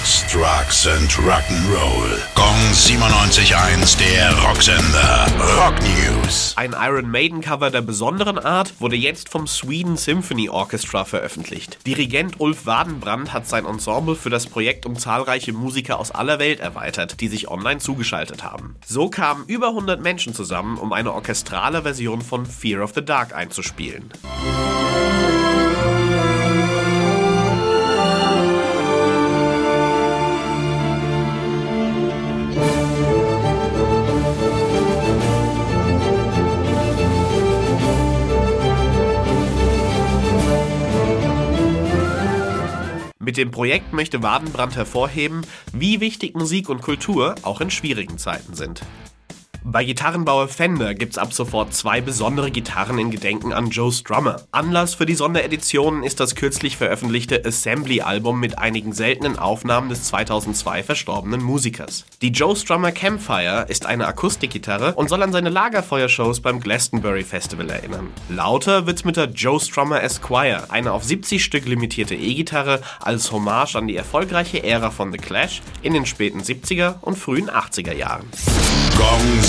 Sex, Drugs and Rock'n'Roll. Gong 97.1, der Rocksender. Rock News. Ein Iron Maiden Cover der besonderen Art wurde jetzt vom Sweden Symphony Orchestra veröffentlicht. Dirigent Ulf Wadenbrand hat sein Ensemble für das Projekt um zahlreiche Musiker aus aller Welt erweitert, die sich online zugeschaltet haben. So kamen über 100 Menschen zusammen, um eine orchestrale Version von Fear of the Dark einzuspielen. Mit dem Projekt möchte Wadenbrand hervorheben, wie wichtig Musik und Kultur auch in schwierigen Zeiten sind. Bei Gitarrenbauer Fender gibt's ab sofort zwei besondere Gitarren in Gedenken an Joe Strummer. Anlass für die Sondereditionen ist das kürzlich veröffentlichte Assembly-Album mit einigen seltenen Aufnahmen des 2002 verstorbenen Musikers. Die Joe Strummer Campfire ist eine Akustikgitarre und soll an seine Lagerfeuershows beim Glastonbury Festival erinnern. Lauter wird's mit der Joe Strummer Esquire, eine auf 70 Stück limitierte E-Gitarre, als Hommage an die erfolgreiche Ära von The Clash in den späten 70er und frühen 80er Jahren. Gong